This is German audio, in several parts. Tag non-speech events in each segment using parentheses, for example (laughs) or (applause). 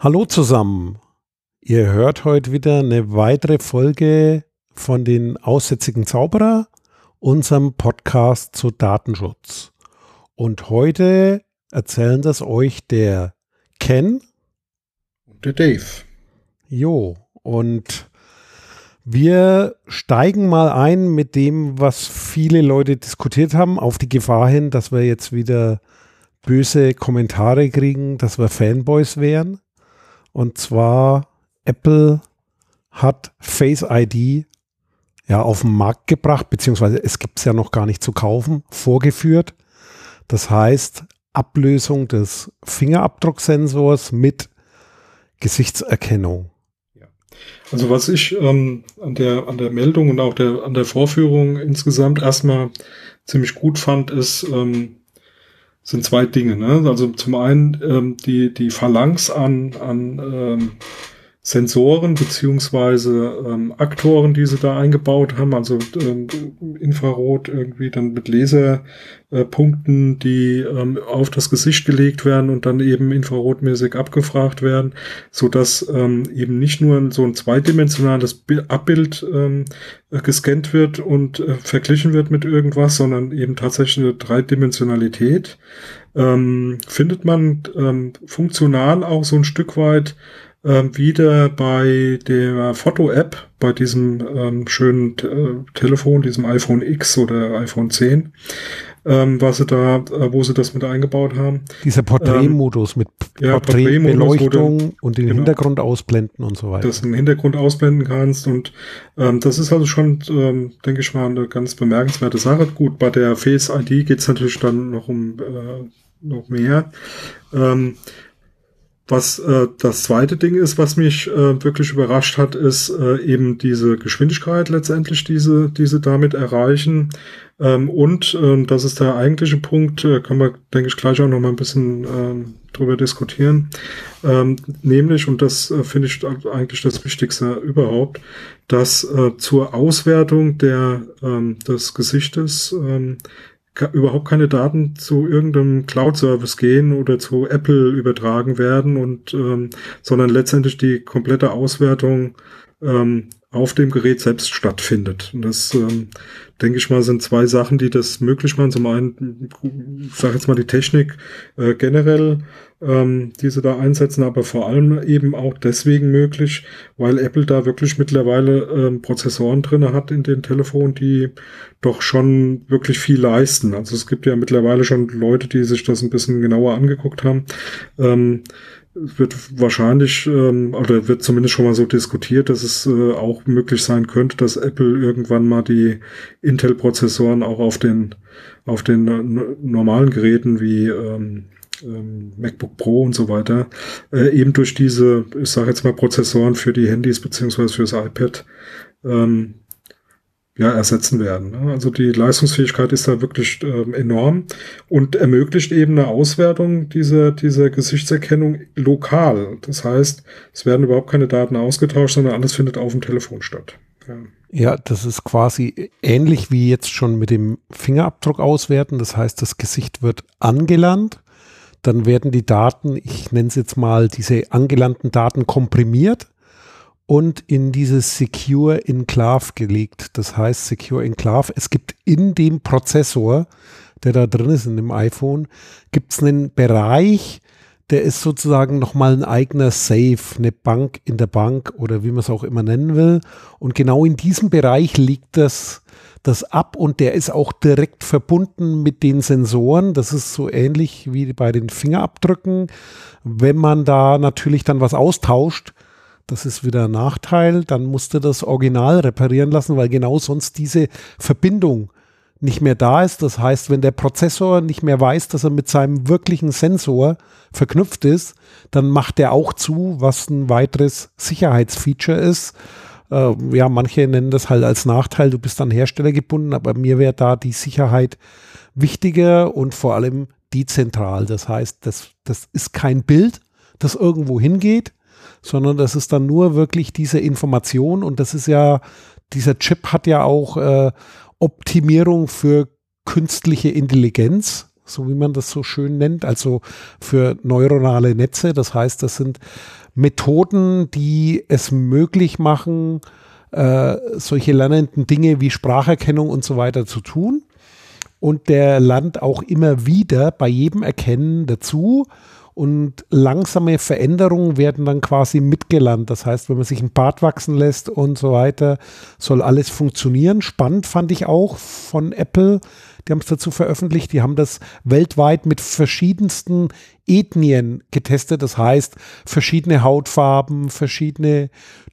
Hallo zusammen. Ihr hört heute wieder eine weitere Folge von den Aussätzigen Zauberer, unserem Podcast zu Datenschutz. Und heute erzählen das euch der Ken und der Dave. Jo, und wir steigen mal ein mit dem, was viele Leute diskutiert haben, auf die Gefahr hin, dass wir jetzt wieder böse Kommentare kriegen, dass wir Fanboys wären. Und zwar Apple hat Face ID ja auf den Markt gebracht, beziehungsweise es gibt es ja noch gar nicht zu kaufen, vorgeführt. Das heißt, Ablösung des Fingerabdrucksensors mit Gesichtserkennung. Also was ich ähm, an der an der Meldung und auch der an der Vorführung insgesamt erstmal ziemlich gut fand, ist ähm, sind zwei Dinge. Ne? Also zum einen ähm, die, die Phalanx an, an ähm, Sensoren beziehungsweise ähm, Aktoren, die sie da eingebaut haben, also ähm, Infrarot irgendwie dann mit Laserpunkten, äh, die ähm, auf das Gesicht gelegt werden und dann eben infrarotmäßig abgefragt werden, so dass ähm, eben nicht nur so ein zweidimensionales Abbild ähm, gescannt wird und äh, verglichen wird mit irgendwas, sondern eben tatsächlich eine Dreidimensionalität. Ähm, findet man ähm, funktional auch so ein Stück weit ähm, wieder bei der Foto-App, bei diesem ähm, schönen äh, Telefon, diesem iPhone X oder iPhone 10, ähm, was sie da, äh, wo sie das mit eingebaut haben. Dieser Porträtmodus ähm, mit ja, Porträtbeleuchtung Porträt und den genau, Hintergrund ausblenden und so weiter. Dass du den Hintergrund ausblenden kannst und ähm, das ist also schon, ähm, denke ich mal, eine ganz bemerkenswerte Sache. Gut, bei der Face ID geht's natürlich dann noch um äh, noch mehr. Ähm, was äh, das zweite Ding ist, was mich äh, wirklich überrascht hat, ist äh, eben diese Geschwindigkeit letztendlich, diese diese damit erreichen. Ähm, und äh, das ist der eigentliche Punkt, äh, kann man, denke ich, gleich auch noch mal ein bisschen äh, drüber diskutieren. Ähm, nämlich, und das äh, finde ich eigentlich das Wichtigste überhaupt, dass äh, zur Auswertung der, ähm, des Gesichtes ähm, überhaupt keine Daten zu irgendeinem Cloud-Service gehen oder zu Apple übertragen werden und ähm, sondern letztendlich die komplette Auswertung ähm, auf dem Gerät selbst stattfindet. Und das, ähm, denke ich mal, sind zwei Sachen, die das möglich machen. Zum einen, ich sage jetzt mal die Technik äh, generell, ähm, die sie da einsetzen, aber vor allem eben auch deswegen möglich, weil Apple da wirklich mittlerweile ähm, Prozessoren drinne hat in den Telefonen, die doch schon wirklich viel leisten. Also es gibt ja mittlerweile schon Leute, die sich das ein bisschen genauer angeguckt haben. Ähm, wird wahrscheinlich ähm, oder wird zumindest schon mal so diskutiert, dass es äh, auch möglich sein könnte, dass Apple irgendwann mal die Intel-Prozessoren auch auf den auf den äh, normalen Geräten wie ähm, ähm, MacBook Pro und so weiter äh, eben durch diese, ich sage jetzt mal Prozessoren für die Handys beziehungsweise fürs iPad ähm, ja, ersetzen werden. Ne? Also die Leistungsfähigkeit ist da wirklich ähm, enorm und ermöglicht eben eine Auswertung dieser, dieser Gesichtserkennung lokal. Das heißt, es werden überhaupt keine Daten ausgetauscht, sondern alles findet auf dem Telefon statt. Ja. ja, das ist quasi ähnlich wie jetzt schon mit dem Fingerabdruck auswerten. Das heißt, das Gesicht wird angelernt. Dann werden die Daten, ich nenne es jetzt mal, diese angelernten Daten komprimiert und in dieses Secure Enclave gelegt. Das heißt Secure Enclave. Es gibt in dem Prozessor, der da drin ist in dem iPhone, gibt es einen Bereich, der ist sozusagen nochmal ein eigener Safe, eine Bank in der Bank oder wie man es auch immer nennen will. Und genau in diesem Bereich liegt das, das ab und der ist auch direkt verbunden mit den Sensoren. Das ist so ähnlich wie bei den Fingerabdrücken. Wenn man da natürlich dann was austauscht, das ist wieder ein Nachteil. Dann musste das Original reparieren lassen, weil genau sonst diese Verbindung nicht mehr da ist. Das heißt, wenn der Prozessor nicht mehr weiß, dass er mit seinem wirklichen Sensor verknüpft ist, dann macht er auch zu, was ein weiteres Sicherheitsfeature ist. Äh, ja, manche nennen das halt als Nachteil, du bist dann Hersteller gebunden, aber mir wäre da die Sicherheit wichtiger und vor allem dezentral. Das heißt, das, das ist kein Bild, das irgendwo hingeht, sondern das ist dann nur wirklich diese Information und das ist ja, dieser Chip hat ja auch äh, Optimierung für künstliche Intelligenz, so wie man das so schön nennt, also für neuronale Netze. Das heißt, das sind Methoden, die es möglich machen, äh, solche lernenden Dinge wie Spracherkennung und so weiter zu tun. Und der lernt auch immer wieder bei jedem Erkennen dazu und langsame Veränderungen werden dann quasi mitgelernt. Das heißt, wenn man sich ein Bart wachsen lässt und so weiter, soll alles funktionieren. Spannend fand ich auch von Apple, die haben es dazu veröffentlicht, die haben das weltweit mit verschiedensten Ethnien getestet. Das heißt, verschiedene Hautfarben, verschiedene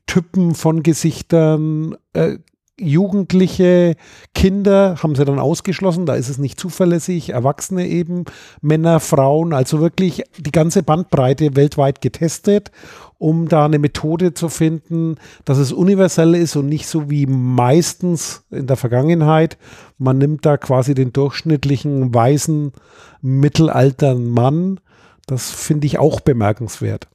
Typen von Gesichtern, äh, Jugendliche, Kinder haben sie dann ausgeschlossen, da ist es nicht zuverlässig, Erwachsene eben, Männer, Frauen, also wirklich die ganze Bandbreite weltweit getestet, um da eine Methode zu finden, dass es universell ist und nicht so wie meistens in der Vergangenheit. Man nimmt da quasi den durchschnittlichen weißen mittelaltern Mann. Das finde ich auch bemerkenswert.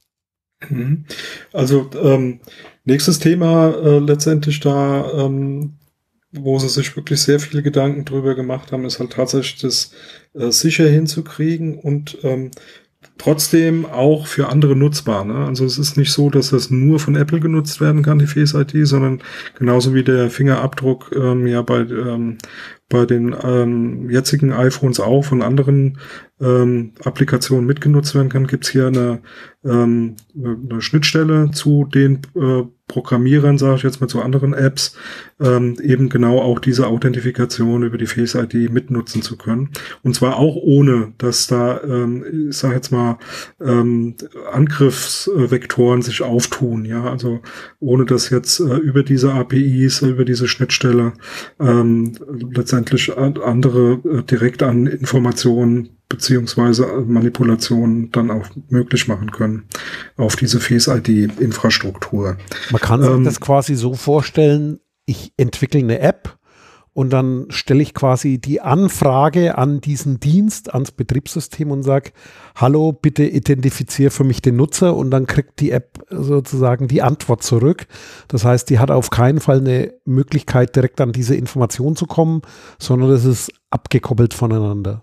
Mhm. Also ähm, nächstes Thema äh, letztendlich da, ähm, wo sie sich wirklich sehr viele Gedanken drüber gemacht haben, ist halt tatsächlich das äh, sicher hinzukriegen und ähm, trotzdem auch für andere nutzbar. Ne? Also es ist nicht so, dass das nur von Apple genutzt werden kann, die Face ID, sondern genauso wie der Fingerabdruck ähm, ja bei, ähm, bei den ähm, jetzigen iPhones auch von anderen ähm, Applikationen mitgenutzt werden kann, gibt's hier eine, ähm, eine Schnittstelle zu den äh, Programmierern, sage ich jetzt mal zu anderen Apps, ähm, eben genau auch diese Authentifikation über die Face ID mitnutzen zu können. Und zwar auch ohne, dass da, ähm, ich sage jetzt mal, ähm, Angriffsvektoren sich auftun. Ja, also ohne dass jetzt äh, über diese APIs, über diese Schnittstelle ähm, letztendlich andere äh, direkt an Informationen beziehungsweise Manipulationen dann auch möglich machen können auf diese Face-ID-Infrastruktur. Man kann sich ähm, das quasi so vorstellen, ich entwickle eine App und dann stelle ich quasi die Anfrage an diesen Dienst, ans Betriebssystem und sage, hallo, bitte identifiziere für mich den Nutzer und dann kriegt die App sozusagen die Antwort zurück. Das heißt, die hat auf keinen Fall eine Möglichkeit, direkt an diese Information zu kommen, sondern es ist abgekoppelt voneinander.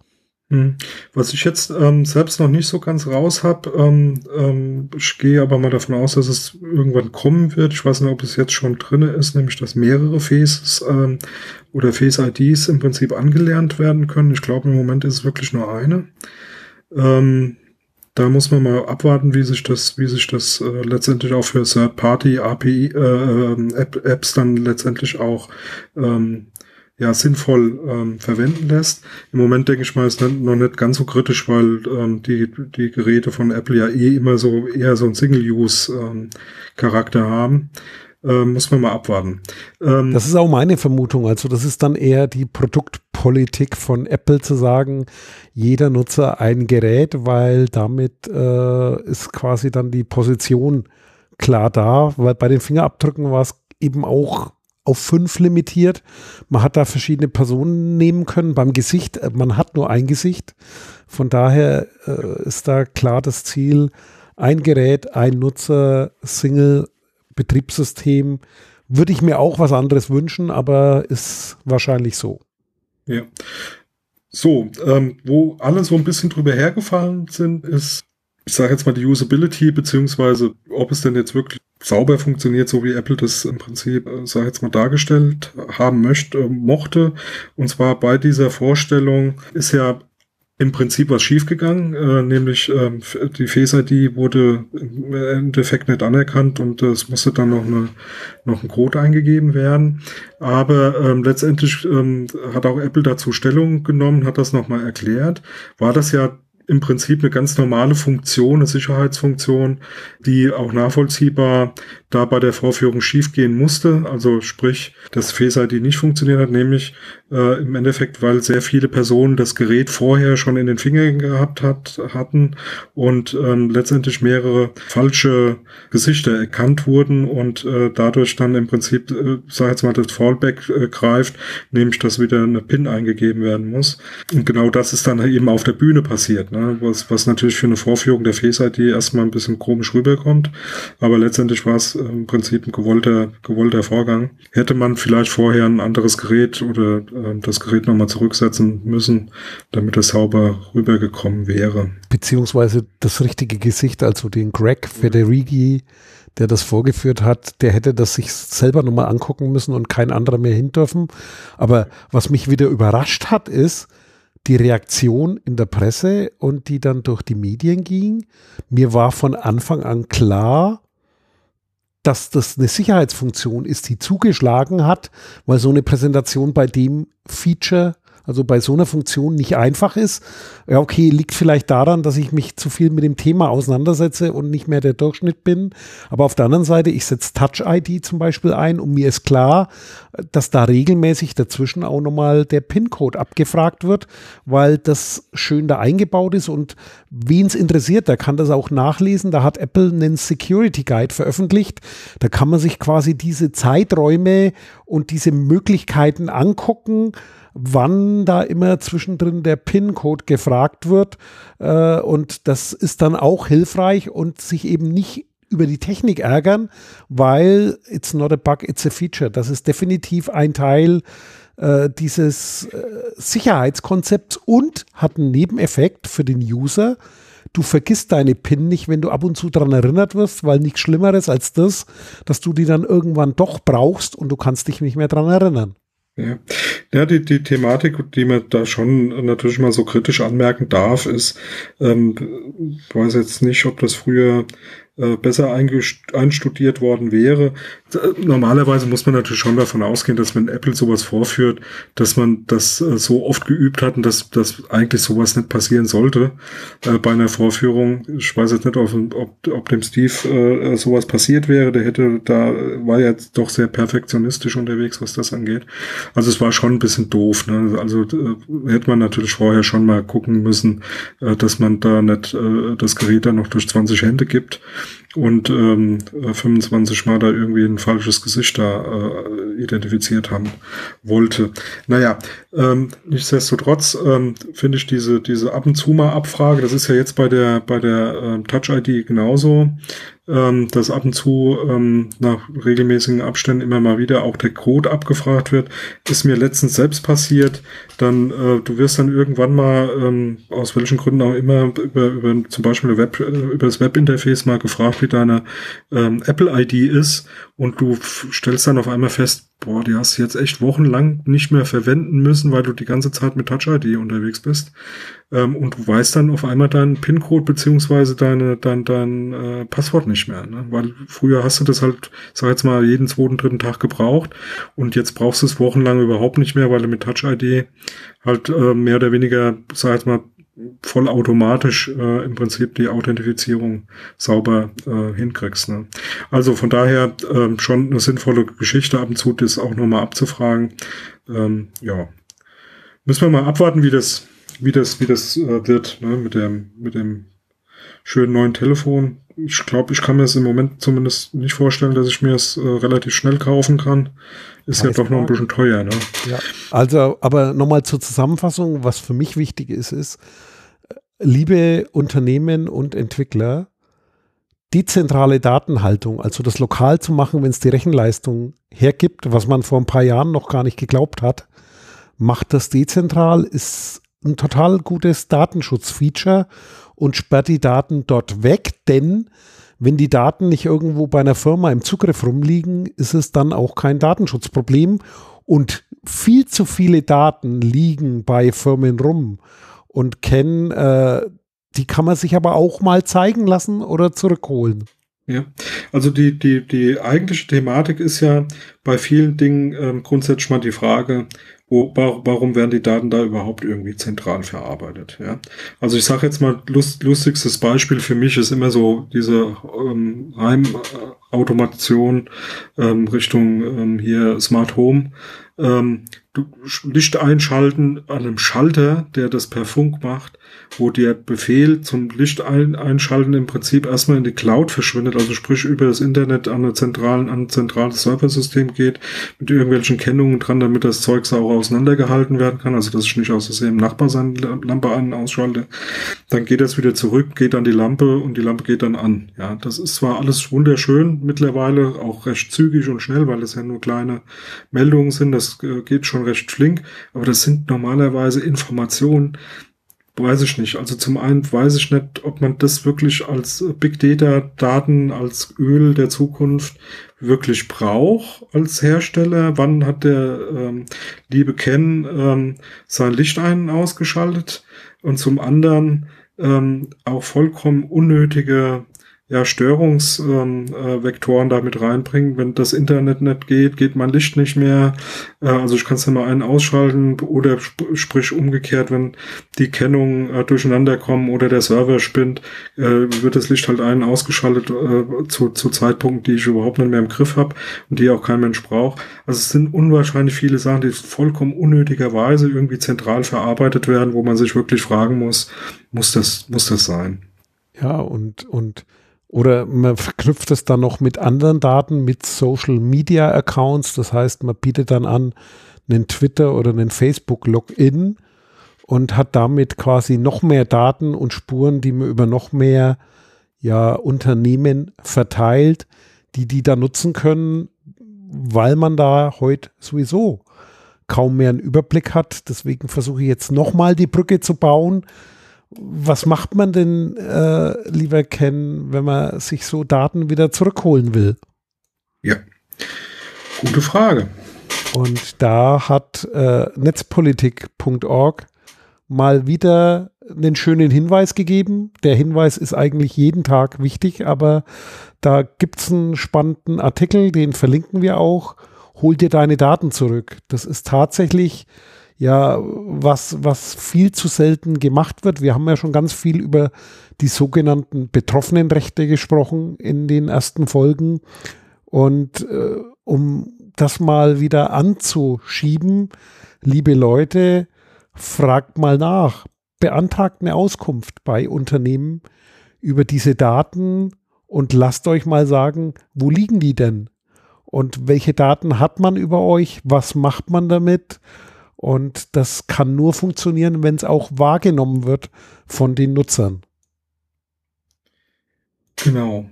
Hm. Was ich jetzt ähm, selbst noch nicht so ganz raus habe, ähm, ähm, ich gehe aber mal davon aus, dass es irgendwann kommen wird. Ich weiß nicht, ob es jetzt schon drin ist, nämlich dass mehrere Faces ähm, oder Face IDs im Prinzip angelernt werden können. Ich glaube, im Moment ist es wirklich nur eine. Ähm, da muss man mal abwarten, wie sich das, wie sich das äh, letztendlich auch für Third-Party API äh, ähm, App, dann letztendlich auch ähm, ja, sinnvoll ähm, verwenden lässt. Im Moment denke ich mal, ist noch nicht ganz so kritisch, weil ähm, die, die Geräte von Apple ja eh immer so eher so ein Single-Use-Charakter ähm, haben. Ähm, muss man mal abwarten. Ähm, das ist auch meine Vermutung. Also das ist dann eher die Produktpolitik von Apple zu sagen, jeder Nutzer ein Gerät, weil damit äh, ist quasi dann die Position klar da, weil bei den Fingerabdrücken war es eben auch auf fünf limitiert. Man hat da verschiedene Personen nehmen können. Beim Gesicht, äh, man hat nur ein Gesicht. Von daher äh, ist da klar das Ziel, ein Gerät, ein Nutzer, Single, Betriebssystem. Würde ich mir auch was anderes wünschen, aber ist wahrscheinlich so. Ja. So, ähm, wo alle so ein bisschen drüber hergefallen sind, ist ich sage jetzt mal die Usability, beziehungsweise ob es denn jetzt wirklich sauber funktioniert, so wie Apple das im Prinzip, äh, sage jetzt mal, dargestellt haben möchte, äh, mochte. Und zwar bei dieser Vorstellung ist ja im Prinzip was schiefgegangen, äh, nämlich äh, die Face ID wurde im Endeffekt nicht anerkannt und es musste dann noch, eine, noch ein Code eingegeben werden. Aber ähm, letztendlich ähm, hat auch Apple dazu Stellung genommen, hat das nochmal erklärt. War das ja im Prinzip eine ganz normale Funktion, eine Sicherheitsfunktion, die auch nachvollziehbar da bei der Vorführung schiefgehen musste. Also sprich, dass Face ID nicht funktioniert hat, nämlich äh, im Endeffekt, weil sehr viele Personen das Gerät vorher schon in den Fingern gehabt hat, hatten und ähm, letztendlich mehrere falsche Gesichter erkannt wurden und äh, dadurch dann im Prinzip, äh, sag jetzt mal, das Fallback äh, greift, nämlich dass wieder eine PIN eingegeben werden muss. Und genau das ist dann eben auf der Bühne passiert. Ne? Ne? was, was natürlich für eine Vorführung der Face ID erstmal ein bisschen komisch rüberkommt. Aber letztendlich war es im Prinzip ein gewollter, gewollter Vorgang. Hätte man vielleicht vorher ein anderes Gerät oder äh, das Gerät nochmal zurücksetzen müssen, damit es sauber rübergekommen wäre. Beziehungsweise das richtige Gesicht, also den Greg Federighi, der das vorgeführt hat, der hätte das sich selber nochmal angucken müssen und kein anderer mehr hin dürfen. Aber was mich wieder überrascht hat, ist die Reaktion in der Presse und die dann durch die Medien ging. Mir war von Anfang an klar, dass das eine Sicherheitsfunktion ist, die zugeschlagen hat, weil so eine Präsentation bei dem Feature also bei so einer Funktion nicht einfach ist. Ja, okay, liegt vielleicht daran, dass ich mich zu viel mit dem Thema auseinandersetze und nicht mehr der Durchschnitt bin. Aber auf der anderen Seite, ich setze Touch-ID zum Beispiel ein und mir ist klar, dass da regelmäßig dazwischen auch nochmal der PIN-Code abgefragt wird, weil das schön da eingebaut ist und wen es interessiert, der kann das auch nachlesen. Da hat Apple einen Security Guide veröffentlicht. Da kann man sich quasi diese Zeiträume und diese Möglichkeiten angucken wann da immer zwischendrin der PIN-Code gefragt wird. Äh, und das ist dann auch hilfreich und sich eben nicht über die Technik ärgern, weil it's not a bug, it's a feature. Das ist definitiv ein Teil äh, dieses äh, Sicherheitskonzepts und hat einen Nebeneffekt für den User. Du vergisst deine PIN nicht, wenn du ab und zu daran erinnert wirst, weil nichts Schlimmeres als das, dass du die dann irgendwann doch brauchst und du kannst dich nicht mehr daran erinnern. Ja, ja die, die Thematik, die man da schon natürlich mal so kritisch anmerken darf, ist, ähm, weiß jetzt nicht, ob das früher äh, besser einstudiert worden wäre. Normalerweise muss man natürlich schon davon ausgehen, dass wenn Apple sowas vorführt, dass man das äh, so oft geübt hat und dass, dass eigentlich sowas nicht passieren sollte äh, bei einer Vorführung. Ich weiß jetzt nicht, ob, ob, ob dem Steve äh, sowas passiert wäre. Der hätte da, war ja doch sehr perfektionistisch unterwegs, was das angeht. Also es war schon ein bisschen doof. Ne? Also äh, hätte man natürlich vorher schon mal gucken müssen, äh, dass man da nicht äh, das Gerät dann noch durch 20 Hände gibt und ähm, 25 Mal da irgendwie ein falsches Gesicht da äh, identifiziert haben wollte. Naja, ähm, nichtsdestotrotz ähm, finde ich diese, diese Ab- und zu mal Abfrage, das ist ja jetzt bei der, bei der ähm, Touch-ID genauso, ähm, dass ab und zu ähm, nach regelmäßigen Abständen immer mal wieder auch der Code abgefragt wird. Ist mir letztens selbst passiert. Dann, äh, du wirst dann irgendwann mal, ähm, aus welchen Gründen auch immer, über, über zum Beispiel Web, äh, über das Webinterface mal gefragt, wie deine ähm, Apple-ID ist und du stellst dann auf einmal fest, boah, die hast du jetzt echt wochenlang nicht mehr verwenden müssen, weil du die ganze Zeit mit Touch-ID unterwegs bist. Ähm, und du weißt dann auf einmal deinen PIN-Code beziehungsweise deine, dein, dein äh, Passwort nicht mehr. Ne? Weil früher hast du das halt, sag jetzt mal, jeden zweiten, dritten Tag gebraucht und jetzt brauchst du es wochenlang überhaupt nicht mehr, weil du mit Touch-ID halt äh, mehr oder weniger, sag jetzt mal, vollautomatisch äh, im Prinzip die Authentifizierung sauber äh, hinkriegst. Ne? Also von daher ähm, schon eine sinnvolle Geschichte ab und zu, das auch nochmal abzufragen. Ähm, ja, müssen wir mal abwarten, wie das, wie das, wie das äh, wird ne? mit dem, mit dem schönen neuen Telefon. Ich glaube, ich kann mir es im Moment zumindest nicht vorstellen, dass ich mir es äh, relativ schnell kaufen kann. Ist Weiß ja doch noch ein bisschen teuer. Ne? Ja, also, aber nochmal zur Zusammenfassung, was für mich wichtig ist, ist, liebe Unternehmen und Entwickler, dezentrale Datenhaltung, also das lokal zu machen, wenn es die Rechenleistung hergibt, was man vor ein paar Jahren noch gar nicht geglaubt hat, macht das dezentral, ist ein total gutes Datenschutzfeature und sperrt die Daten dort weg, denn wenn die Daten nicht irgendwo bei einer Firma im Zugriff rumliegen, ist es dann auch kein Datenschutzproblem und viel zu viele Daten liegen bei Firmen rum und kennen, äh, die kann man sich aber auch mal zeigen lassen oder zurückholen. Ja, also die, die, die eigentliche Thematik ist ja bei vielen Dingen ähm, grundsätzlich mal die Frage, wo, warum werden die Daten da überhaupt irgendwie zentral verarbeitet? Ja? Also ich sage jetzt mal, lust, lustigstes Beispiel für mich ist immer so diese ähm, Heimautomation ähm, Richtung ähm, hier Smart Home. Ähm, Licht einschalten an einem Schalter, der das per Funk macht, wo der Befehl zum Licht ein einschalten im Prinzip erstmal in die Cloud verschwindet, also sprich über das Internet an, eine zentralen, an ein zentrales Serversystem geht, mit irgendwelchen Kennungen dran, damit das Zeug sauber auseinandergehalten werden kann, also dass ich nicht aus im Nachbar seine Lampe an ausschalte. Dann geht das wieder zurück, geht an die Lampe und die Lampe geht dann an. Ja, das ist zwar alles wunderschön mittlerweile, auch recht zügig und schnell, weil es ja nur kleine Meldungen sind, das äh, geht schon recht flink, aber das sind normalerweise Informationen, weiß ich nicht. Also zum einen weiß ich nicht, ob man das wirklich als Big Data Daten, als Öl der Zukunft wirklich braucht als Hersteller. Wann hat der ähm, liebe Ken ähm, sein Licht ein ausgeschaltet? Und zum anderen ähm, auch vollkommen unnötige ja, Störungsvektoren ähm, äh, damit reinbringen. Wenn das Internet nicht geht, geht mein Licht nicht mehr. Äh, also ich kann es dann mal einen ausschalten oder sp sprich umgekehrt, wenn die Kennungen äh, durcheinander kommen oder der Server spinnt, äh, wird das Licht halt einen ausgeschaltet äh, zu, zu Zeitpunkten, die ich überhaupt nicht mehr im Griff habe und die auch kein Mensch braucht. Also es sind unwahrscheinlich viele Sachen, die vollkommen unnötigerweise irgendwie zentral verarbeitet werden, wo man sich wirklich fragen muss, muss das, muss das sein? Ja, und, und oder man verknüpft es dann noch mit anderen Daten, mit Social Media Accounts. Das heißt, man bietet dann an einen Twitter oder einen Facebook Login und hat damit quasi noch mehr Daten und Spuren, die man über noch mehr ja, Unternehmen verteilt, die die da nutzen können, weil man da heute sowieso kaum mehr einen Überblick hat. Deswegen versuche ich jetzt nochmal die Brücke zu bauen was macht man denn, äh, lieber Ken, wenn man sich so Daten wieder zurückholen will? Ja, gute Frage. Und da hat äh, netzpolitik.org mal wieder einen schönen Hinweis gegeben. Der Hinweis ist eigentlich jeden Tag wichtig, aber da gibt es einen spannenden Artikel, den verlinken wir auch. Hol dir deine Daten zurück. Das ist tatsächlich ja was, was viel zu selten gemacht wird. Wir haben ja schon ganz viel über die sogenannten Betroffenenrechte gesprochen in den ersten Folgen. Und äh, um das mal wieder anzuschieben, liebe Leute, fragt mal nach, beantragt eine Auskunft bei Unternehmen über diese Daten und lasst euch mal sagen, wo liegen die denn? Und welche Daten hat man über euch? Was macht man damit? Und das kann nur funktionieren, wenn es auch wahrgenommen wird von den Nutzern. Genau.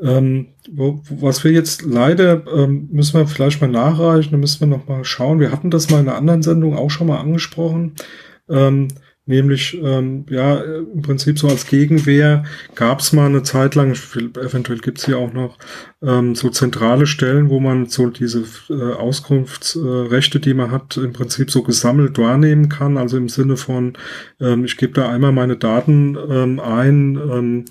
Ähm, was wir jetzt leider, ähm, müssen wir vielleicht mal nachreichen, da müssen wir noch mal schauen. Wir hatten das mal in einer anderen Sendung auch schon mal angesprochen. Ähm, Nämlich, ähm, ja, im Prinzip so als Gegenwehr gab es mal eine Zeit lang, eventuell gibt es hier auch noch, ähm, so zentrale Stellen, wo man so diese äh, Auskunftsrechte, die man hat, im Prinzip so gesammelt wahrnehmen kann. Also im Sinne von, ähm, ich gebe da einmal meine Daten ähm, ein, ähm,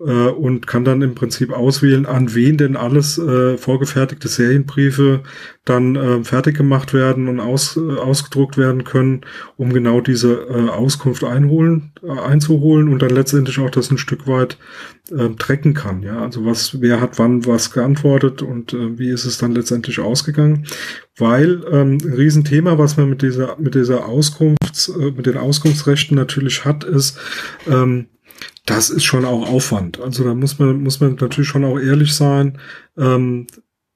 äh, und kann dann im Prinzip auswählen, an wen denn alles äh, vorgefertigte Serienbriefe dann äh, fertig gemacht werden und aus, äh, ausgedruckt werden können, um genau diese äh, Auskunft einholen, äh, einzuholen und dann letztendlich auch das ein Stück weit äh, tracken kann. Ja, also was, wer hat wann was geantwortet und äh, wie ist es dann letztendlich ausgegangen? Weil ähm, ein Riesenthema, was man mit dieser mit dieser Auskunfts, äh, mit den Auskunftsrechten natürlich hat, ist ähm, das ist schon auch Aufwand. Also da muss man, muss man natürlich schon auch ehrlich sein. Ähm,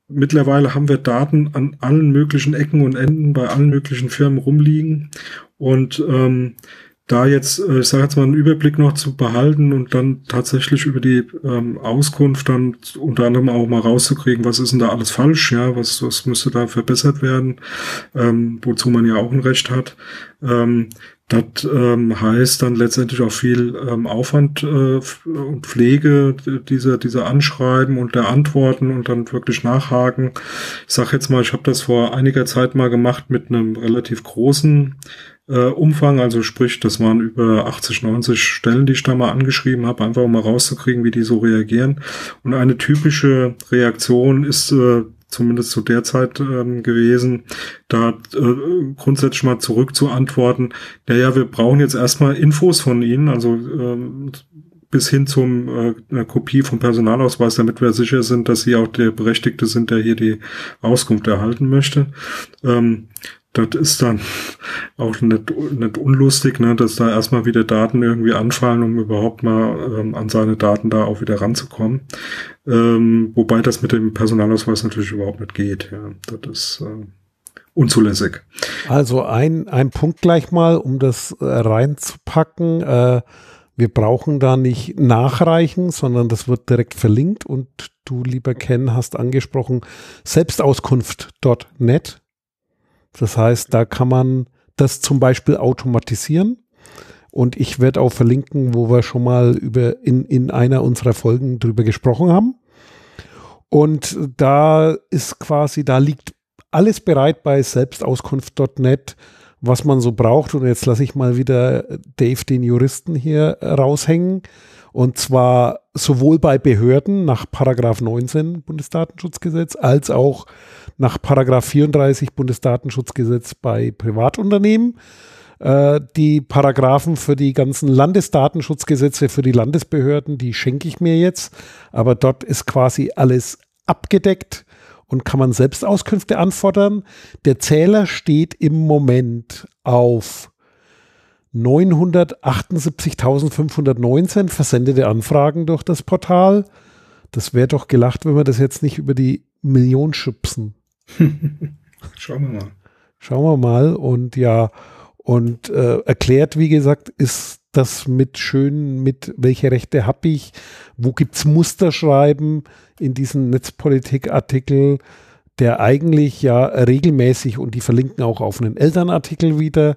mittlerweile haben wir Daten an allen möglichen Ecken und Enden bei allen möglichen Firmen rumliegen. Und ähm, da jetzt, äh, ich sage jetzt mal, einen Überblick noch zu behalten und dann tatsächlich über die ähm, Auskunft dann unter anderem auch mal rauszukriegen, was ist denn da alles falsch, ja, was, was müsste da verbessert werden, ähm, wozu man ja auch ein Recht hat. Ähm, das ähm, heißt dann letztendlich auch viel ähm, Aufwand äh, und Pflege dieser, dieser Anschreiben und der Antworten und dann wirklich nachhaken. Ich sage jetzt mal, ich habe das vor einiger Zeit mal gemacht mit einem relativ großen äh, Umfang, also sprich, das waren über 80, 90 Stellen, die ich da mal angeschrieben habe, einfach um mal rauszukriegen, wie die so reagieren. Und eine typische Reaktion ist äh, zumindest zu der Zeit ähm, gewesen, da äh, grundsätzlich mal zurück zu antworten, naja, wir brauchen jetzt erstmal Infos von Ihnen, also ähm, bis hin zum äh, einer Kopie vom Personalausweis, damit wir sicher sind, dass Sie auch der Berechtigte sind, der hier die Auskunft erhalten möchte. Ähm, das ist dann auch nicht, nicht unlustig, ne, dass da erstmal wieder Daten irgendwie anfallen, um überhaupt mal ähm, an seine Daten da auch wieder ranzukommen. Ähm, wobei das mit dem Personalausweis natürlich überhaupt nicht geht. Ja, das ist äh, unzulässig. Also ein, ein Punkt gleich mal, um das äh, reinzupacken. Äh, wir brauchen da nicht nachreichen, sondern das wird direkt verlinkt und du, lieber Ken, hast angesprochen selbstauskunft.net. Das heißt, da kann man das zum Beispiel automatisieren. Und ich werde auch verlinken, wo wir schon mal über in, in einer unserer Folgen drüber gesprochen haben. Und da ist quasi, da liegt alles bereit bei selbstauskunft.net, was man so braucht. Und jetzt lasse ich mal wieder Dave, den Juristen, hier raushängen. Und zwar sowohl bei Behörden nach Paragraph 19 Bundesdatenschutzgesetz als auch nach Paragraph 34 Bundesdatenschutzgesetz bei Privatunternehmen. Äh, die Paragraphen für die ganzen Landesdatenschutzgesetze für die Landesbehörden, die schenke ich mir jetzt. Aber dort ist quasi alles abgedeckt und kann man selbst Auskünfte anfordern. Der Zähler steht im Moment auf 978.519 versendete Anfragen durch das Portal. Das wäre doch gelacht, wenn wir das jetzt nicht über die Million schubsen. (laughs) Schauen wir mal. Schauen wir mal. Und ja, und äh, erklärt, wie gesagt, ist das mit schön, mit welche Rechte habe ich, wo gibt es Musterschreiben in diesen Netzpolitik-Artikel, der eigentlich ja regelmäßig und die verlinken auch auf einen Elternartikel wieder.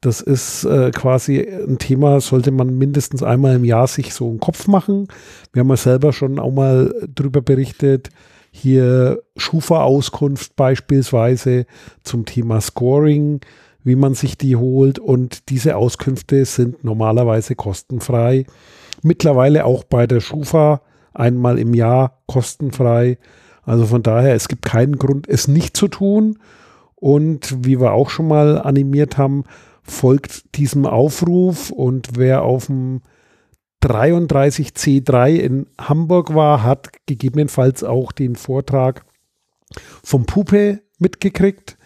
Das ist äh, quasi ein Thema, sollte man mindestens einmal im Jahr sich so einen Kopf machen. Wir haben ja selber schon auch mal drüber berichtet. Hier Schufa-Auskunft beispielsweise zum Thema Scoring wie man sich die holt. Und diese Auskünfte sind normalerweise kostenfrei. Mittlerweile auch bei der Schufa einmal im Jahr kostenfrei. Also von daher, es gibt keinen Grund, es nicht zu tun. Und wie wir auch schon mal animiert haben, folgt diesem Aufruf. Und wer auf dem 33C3 in Hamburg war, hat gegebenenfalls auch den Vortrag vom Pupe mitgekriegt,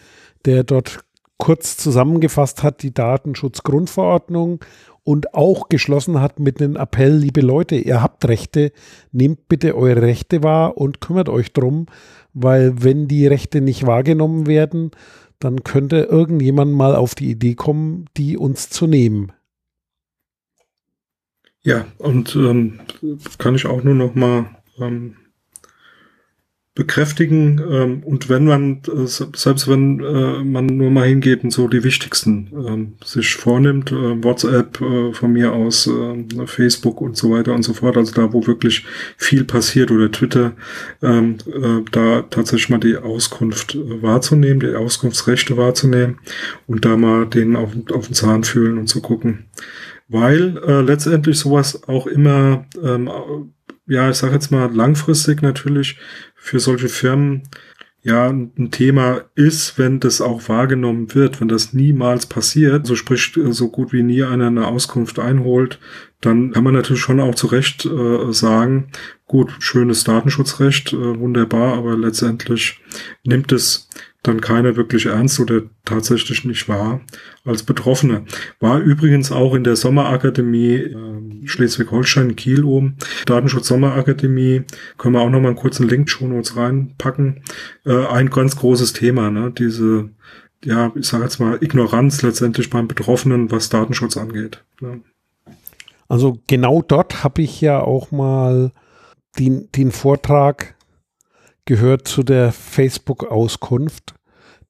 der dort kurz zusammengefasst hat, die Datenschutzgrundverordnung und auch geschlossen hat mit einem Appell, liebe Leute, ihr habt Rechte, nehmt bitte eure Rechte wahr und kümmert euch drum, weil wenn die Rechte nicht wahrgenommen werden, dann könnte irgendjemand mal auf die Idee kommen, die uns zu nehmen. Ja, und ähm, kann ich auch nur noch mal ähm, bekräftigen ähm, und wenn man, äh, selbst wenn äh, man nur mal hingeht und so die wichtigsten ähm, sich vornimmt, äh, WhatsApp äh, von mir aus, Facebook und so weiter und so fort, also da, wo wirklich viel passiert oder Twitter, ähm, äh, da tatsächlich mal die Auskunft wahrzunehmen, die Auskunftsrechte wahrzunehmen und da mal denen auf, auf den Zahn fühlen und zu gucken. Weil äh, letztendlich sowas auch immer ähm, ja, ich sage jetzt mal langfristig natürlich für solche Firmen ja ein Thema ist, wenn das auch wahrgenommen wird, wenn das niemals passiert, so sprich so gut wie nie einer eine Auskunft einholt, dann kann man natürlich schon auch zu Recht äh, sagen, gut, schönes Datenschutzrecht, äh, wunderbar, aber letztendlich nimmt es dann keiner wirklich ernst oder tatsächlich nicht wahr als Betroffene. War übrigens auch in der Sommerakademie äh, Schleswig-Holstein Kiel oben, Datenschutz Sommerakademie, können wir auch nochmal einen kurzen Link schon uns reinpacken. Äh, ein ganz großes Thema, ne? diese, ja, ich sage jetzt mal, Ignoranz letztendlich beim Betroffenen, was Datenschutz angeht. Ne? Also genau dort habe ich ja auch mal den, den Vortrag gehört zu der Facebook-Auskunft,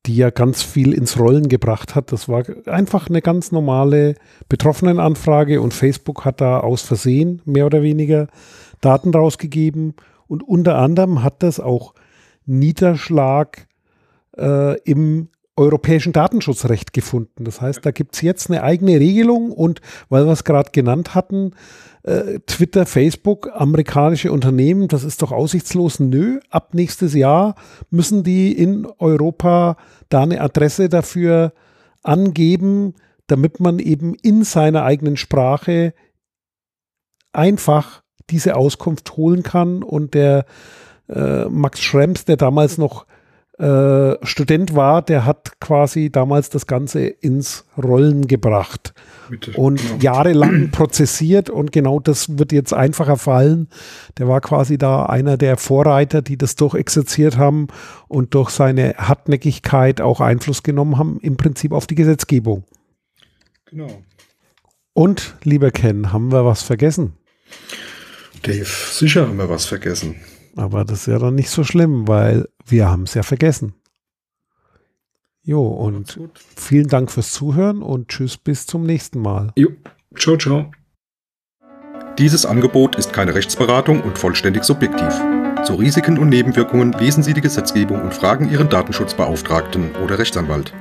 die ja ganz viel ins Rollen gebracht hat. Das war einfach eine ganz normale Betroffenenanfrage und Facebook hat da aus Versehen mehr oder weniger Daten rausgegeben und unter anderem hat das auch Niederschlag äh, im europäischen Datenschutzrecht gefunden. Das heißt, da gibt es jetzt eine eigene Regelung und weil wir es gerade genannt hatten, äh, Twitter, Facebook, amerikanische Unternehmen, das ist doch aussichtslos. Nö, ab nächstes Jahr müssen die in Europa da eine Adresse dafür angeben, damit man eben in seiner eigenen Sprache einfach diese Auskunft holen kann. Und der äh, Max Schrems, der damals noch äh, Student war, der hat quasi damals das Ganze ins Rollen gebracht Bitte, und genau. jahrelang (clears throat) prozessiert und genau das wird jetzt einfacher fallen. Der war quasi da einer der Vorreiter, die das durchexerziert haben und durch seine Hartnäckigkeit auch Einfluss genommen haben, im Prinzip auf die Gesetzgebung. Genau. Und, lieber Ken, haben wir was vergessen? Dave, sicher haben wir was vergessen. Aber das ist ja dann nicht so schlimm, weil wir haben es ja vergessen. Jo, und vielen Dank fürs Zuhören und tschüss bis zum nächsten Mal. Jo, ciao, ciao. Dieses Angebot ist keine Rechtsberatung und vollständig subjektiv. Zu Risiken und Nebenwirkungen lesen Sie die Gesetzgebung und fragen Ihren Datenschutzbeauftragten oder Rechtsanwalt.